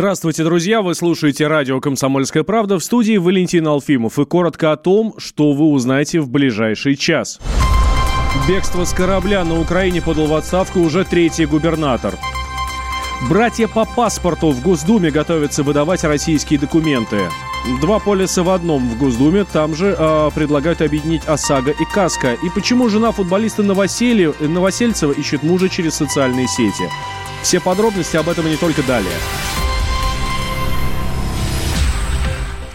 Здравствуйте, друзья! Вы слушаете радио «Комсомольская правда» в студии Валентин Алфимов. И коротко о том, что вы узнаете в ближайший час. Бегство с корабля на Украине подал в отставку уже третий губернатор. Братья по паспорту в Госдуме готовятся выдавать российские документы. Два полиса в одном в Госдуме. Там же э, предлагают объединить ОСАГО и КАСКО. И почему жена футболиста Новосель... Новосельцева ищет мужа через социальные сети? Все подробности об этом и не только далее.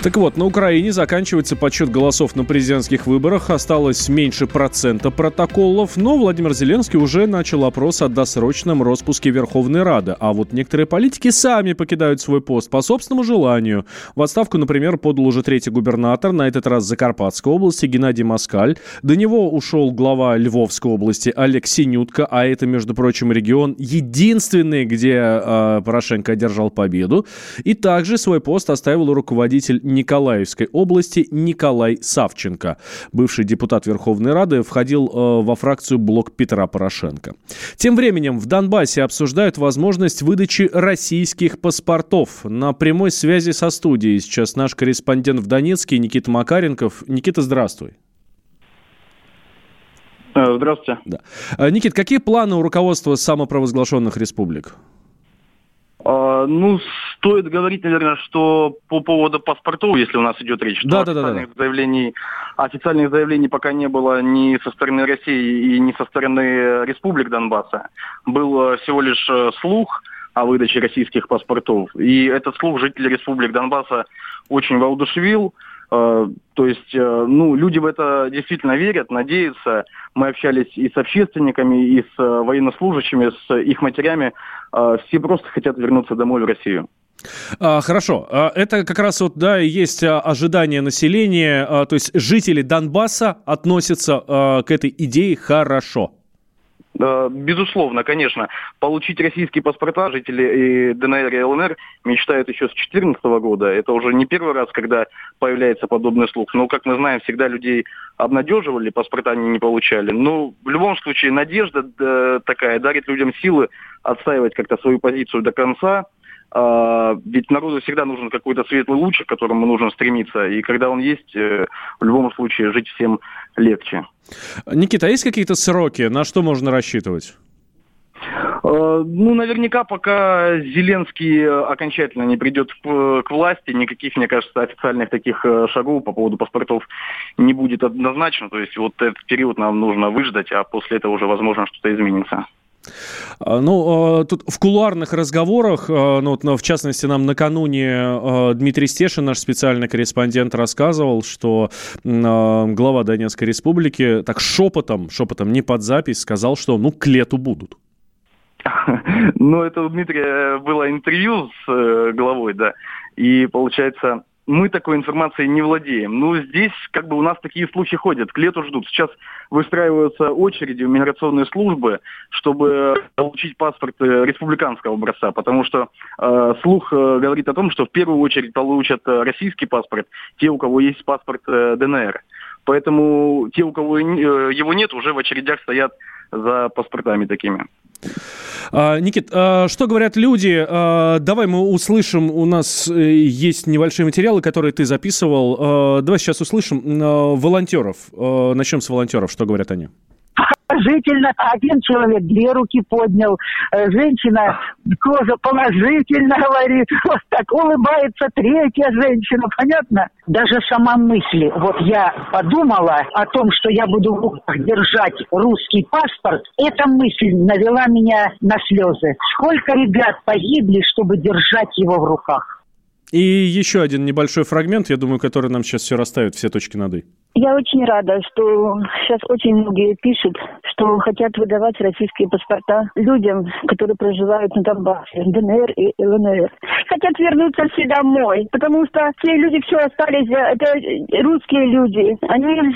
Так вот, на Украине заканчивается подсчет голосов на президентских выборах. Осталось меньше процента протоколов, но Владимир Зеленский уже начал опрос о досрочном распуске Верховной Рады. А вот некоторые политики сами покидают свой пост по собственному желанию. В отставку, например, подал уже третий губернатор, на этот раз Закарпатской области, Геннадий Москаль. До него ушел глава Львовской области Олег Синютка, а это, между прочим, регион единственный, где э, Порошенко одержал победу. И также свой пост оставил руководитель Николаевской области Николай Савченко. Бывший депутат Верховной Рады входил э, во фракцию «Блок Петра Порошенко». Тем временем в Донбассе обсуждают возможность выдачи российских паспортов. На прямой связи со студией сейчас наш корреспондент в Донецке Никита Макаренков. Никита, здравствуй. Э, здравствуйте. Да. Э, Никит, какие планы у руководства самопровозглашенных республик? А, ну, стоит говорить, наверное, что по поводу паспортов, если у нас идет речь, да, да, официальных, да, да. Заявлений, официальных заявлений пока не было ни со стороны России и ни со стороны республик Донбасса. Был э, всего лишь э, слух о выдаче российских паспортов. И этот слух жители республик Донбасса очень воодушевил. Э, то есть, э, ну, люди в это действительно верят, надеются. Мы общались и с общественниками, и с э, военнослужащими, с их матерями. Все просто хотят вернуться домой в Россию. А, хорошо. А, это как раз вот, да, есть а, ожидание населения, то есть жители Донбасса относятся к этой идее хорошо. Безусловно, конечно. Получить российские паспорта жители и ДНР и ЛНР мечтают еще с 2014 года. Это уже не первый раз, когда появляется подобный слух. Но, как мы знаем, всегда людей обнадеживали, паспорта они не получали. Но в любом случае надежда э, такая дарит людям силы отстаивать как-то свою позицию до конца. А, ведь народу всегда нужен какой-то светлый луч, к которому нужно стремиться. И когда он есть, э, в любом случае жить всем легче. Никита, а есть какие-то сроки? На что можно рассчитывать? А, ну, наверняка, пока Зеленский окончательно не придет к власти, никаких, мне кажется, официальных таких э, шагов по поводу паспортов не будет однозначно. То есть вот этот период нам нужно выждать, а после этого уже, возможно, что-то изменится. А, ну, а, тут в кулуарных разговорах, а, ну, вот, в частности, нам накануне Дмитрий Стешин, наш специальный корреспондент, рассказывал, что глава Донецкой республики так шепотом, шепотом, не под запись, сказал, что, ну, к лету будут. Ну, это у Дмитрия было интервью с э, главой, да, и, получается, мы такой информацией не владеем. Ну, здесь как бы у нас такие случаи ходят, к лету ждут. Сейчас выстраиваются очереди в миграционные службы, чтобы получить паспорт э, республиканского образца, потому что э, слух э, говорит о том, что в первую очередь получат э, российский паспорт те, у кого есть паспорт э, ДНР. Поэтому те, у кого э, его нет, уже в очередях стоят за паспортами такими. А, Никит, а, что говорят люди? А, давай мы услышим, у нас э, есть небольшие материалы, которые ты записывал. Давай сейчас услышим волонтеров. Начнем с волонтеров. Что говорят они? Положительно. Один человек две руки поднял. Э, женщина тоже положительно говорит. Вот так улыбается третья женщина. Понятно? Даже сама мысль. Вот я подумала о том, что я буду в руках держать русский паспорт. Эта мысль навела меня на слезы. Сколько ребят погибли, чтобы держать его в руках? И еще один небольшой фрагмент, я думаю, который нам сейчас все расставит, все точки над «и». Я очень рада, что сейчас очень многие пишут, что хотят выдавать российские паспорта людям, которые проживают на Донбассе, ДНР и ЛНР. Хотят вернуться все домой, потому что те люди все остались, э, это русские люди. Они,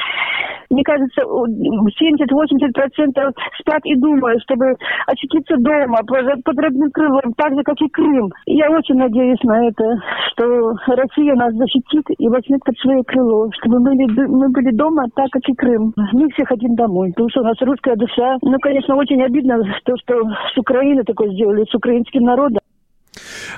мне кажется, 70-80% спят и думают, чтобы очутиться дома под, родным крылом, так же, как и Крым. Я очень надеюсь на это, что Россия нас защитит и возьмет под свое крыло, чтобы мы, мы были дома, так как и Крым. Мы все хотим домой, потому что у нас русская душа. Ну, конечно, очень обидно то, что с Украины такое сделали, с украинским народом.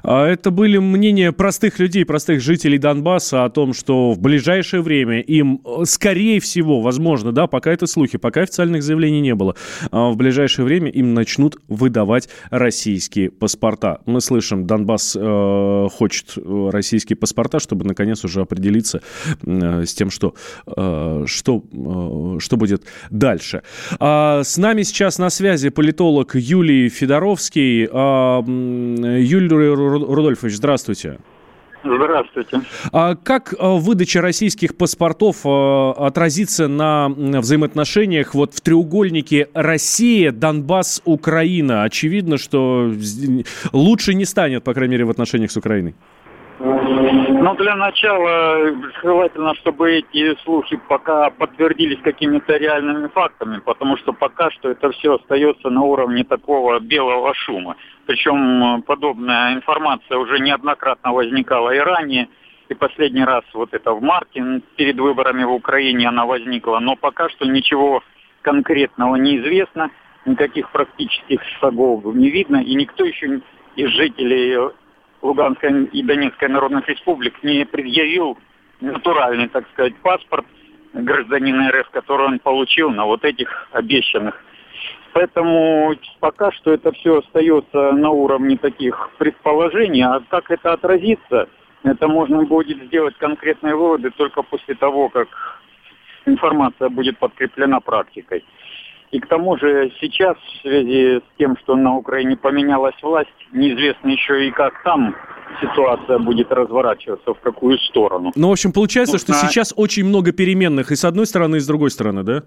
А это были мнения простых людей, простых жителей Донбасса о том, что в ближайшее время им, э, скорее всего, возможно, да, пока это слухи, пока официальных заявлений не было, а в ближайшее время им начнут выдавать российские паспорта. Мы слышим, Донбасс э, хочет э, российские паспорта, чтобы наконец уже определиться э, с тем, что, э, что, э, что будет дальше. А, с нами сейчас на связи политолог Юлий Федоровский. А, Юлий Рудольфович, здравствуйте. Здравствуйте. А как а, выдача российских паспортов а, отразится на взаимоотношениях вот в треугольнике Россия, Донбасс, Украина? Очевидно, что лучше не станет, по крайней мере, в отношениях с Украиной. Ну, для начала желательно, чтобы эти слухи пока подтвердились какими-то реальными фактами, потому что пока что это все остается на уровне такого белого шума. Причем подобная информация уже неоднократно возникала и ранее, и последний раз вот это в марте перед выборами в Украине она возникла, но пока что ничего конкретного не известно, никаких практических шагов не видно, и никто еще из жителей Луганской и Донецкой народных республик не предъявил натуральный, так сказать, паспорт гражданина РФ, который он получил на вот этих обещанных. Поэтому пока что это все остается на уровне таких предположений, а как это отразится, это можно будет сделать конкретные выводы только после того, как информация будет подкреплена практикой. И к тому же сейчас, в связи с тем, что на Украине поменялась власть, неизвестно еще и как там ситуация будет разворачиваться, в какую сторону. Ну, в общем, получается, Нужно... что сейчас очень много переменных и с одной стороны, и с другой стороны, да?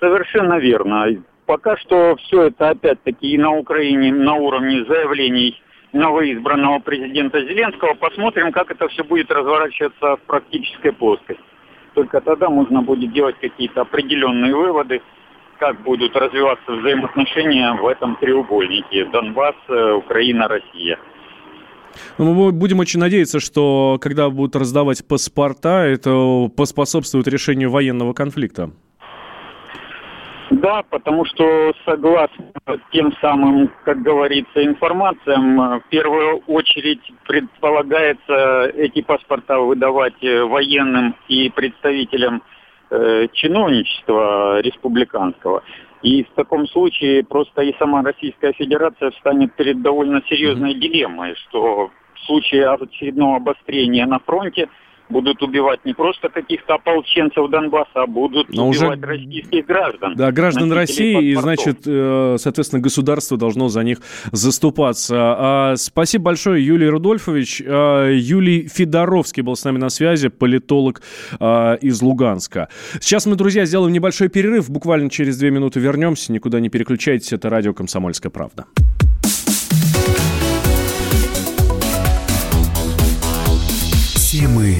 Совершенно верно. Пока что все это опять-таки и на Украине на уровне заявлений новоизбранного президента Зеленского. Посмотрим, как это все будет разворачиваться в практической плоскости. Только тогда можно будет делать какие-то определенные выводы как будут развиваться взаимоотношения в этом треугольнике Донбасс, э, Украина, Россия. Ну, мы будем очень надеяться, что когда будут раздавать паспорта, это поспособствует решению военного конфликта. Да, потому что согласно тем самым, как говорится, информациям, в первую очередь предполагается эти паспорта выдавать э, военным и представителям э, чиновничества республиканского. И в таком случае просто и сама Российская Федерация встанет перед довольно серьезной дилеммой, что в случае очередного обострения на фронте будут убивать не просто каких-то ополченцев Донбасса, а будут Но убивать уже... российских граждан. Да, граждан России, паспортов. и, значит, э, соответственно, государство должно за них заступаться. А, спасибо большое, Юлий Рудольфович. А, Юлий Федоровский был с нами на связи, политолог а, из Луганска. Сейчас мы, друзья, сделаем небольшой перерыв. Буквально через две минуты вернемся. Никуда не переключайтесь. Это радио «Комсомольская правда». Темы.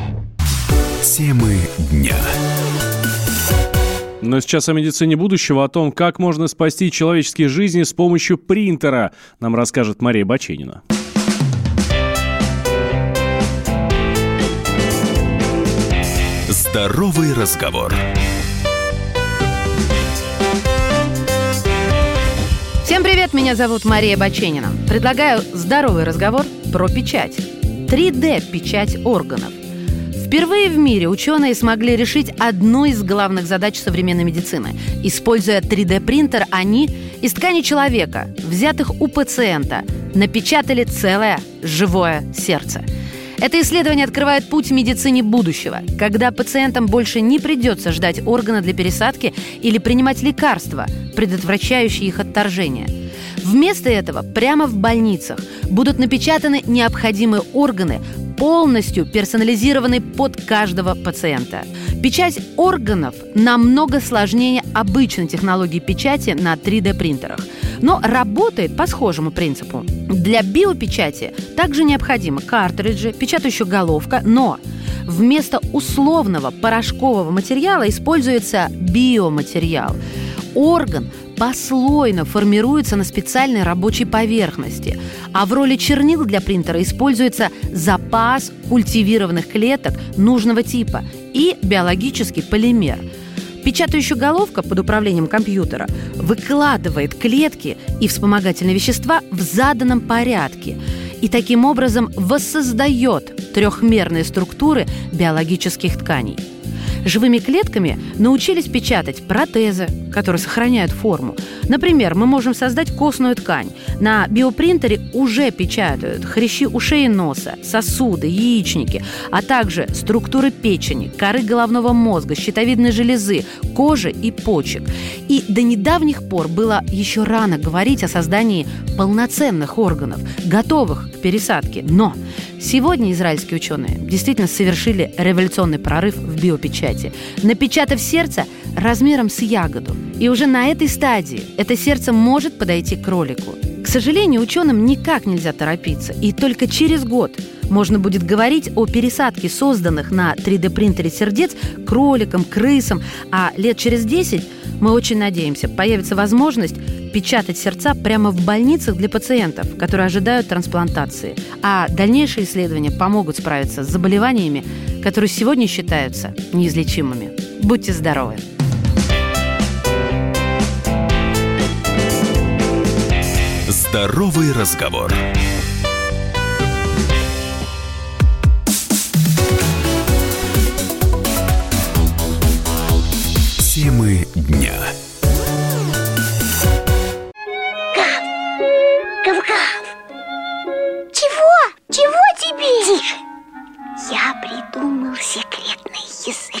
Темы дня. Но сейчас о медицине будущего, о том, как можно спасти человеческие жизни с помощью принтера, нам расскажет Мария Баченина. Здоровый разговор. Всем привет, меня зовут Мария Баченина. Предлагаю здоровый разговор про печать. 3D-печать органов. Впервые в мире ученые смогли решить одну из главных задач современной медицины. Используя 3D-принтер, они из ткани человека, взятых у пациента, напечатали целое живое сердце – это исследование открывает путь в медицине будущего, когда пациентам больше не придется ждать органа для пересадки или принимать лекарства, предотвращающие их отторжение. Вместо этого прямо в больницах будут напечатаны необходимые органы, полностью персонализированные под каждого пациента. Печать органов намного сложнее обычной технологии печати на 3D-принтерах – но работает по схожему принципу. Для биопечати также необходимы картриджи, печатающая головка, но вместо условного порошкового материала используется биоматериал. Орган послойно формируется на специальной рабочей поверхности, а в роли чернил для принтера используется запас культивированных клеток нужного типа и биологический полимер – Печатающая головка под управлением компьютера выкладывает клетки и вспомогательные вещества в заданном порядке и таким образом воссоздает трехмерные структуры биологических тканей – Живыми клетками научились печатать протезы, которые сохраняют форму. Например, мы можем создать костную ткань. На биопринтере уже печатают хрящи ушей и носа, сосуды, яичники, а также структуры печени, коры головного мозга, щитовидной железы, кожи и почек. И до недавних пор было еще рано говорить о создании полноценных органов, готовых к пересадке. Но Сегодня израильские ученые действительно совершили революционный прорыв в биопечати, напечатав сердце размером с ягоду. И уже на этой стадии это сердце может подойти к кролику. Сожалению, ученым никак нельзя торопиться, и только через год можно будет говорить о пересадке созданных на 3D-принтере сердец кроликам, крысам, а лет через 10 мы очень надеемся, появится возможность печатать сердца прямо в больницах для пациентов, которые ожидают трансплантации. А дальнейшие исследования помогут справиться с заболеваниями, которые сегодня считаются неизлечимыми. Будьте здоровы! Здоровый разговор. Темы дня. Гав-гав! Чего? Чего тебе? Тише! Я придумал секретный язык.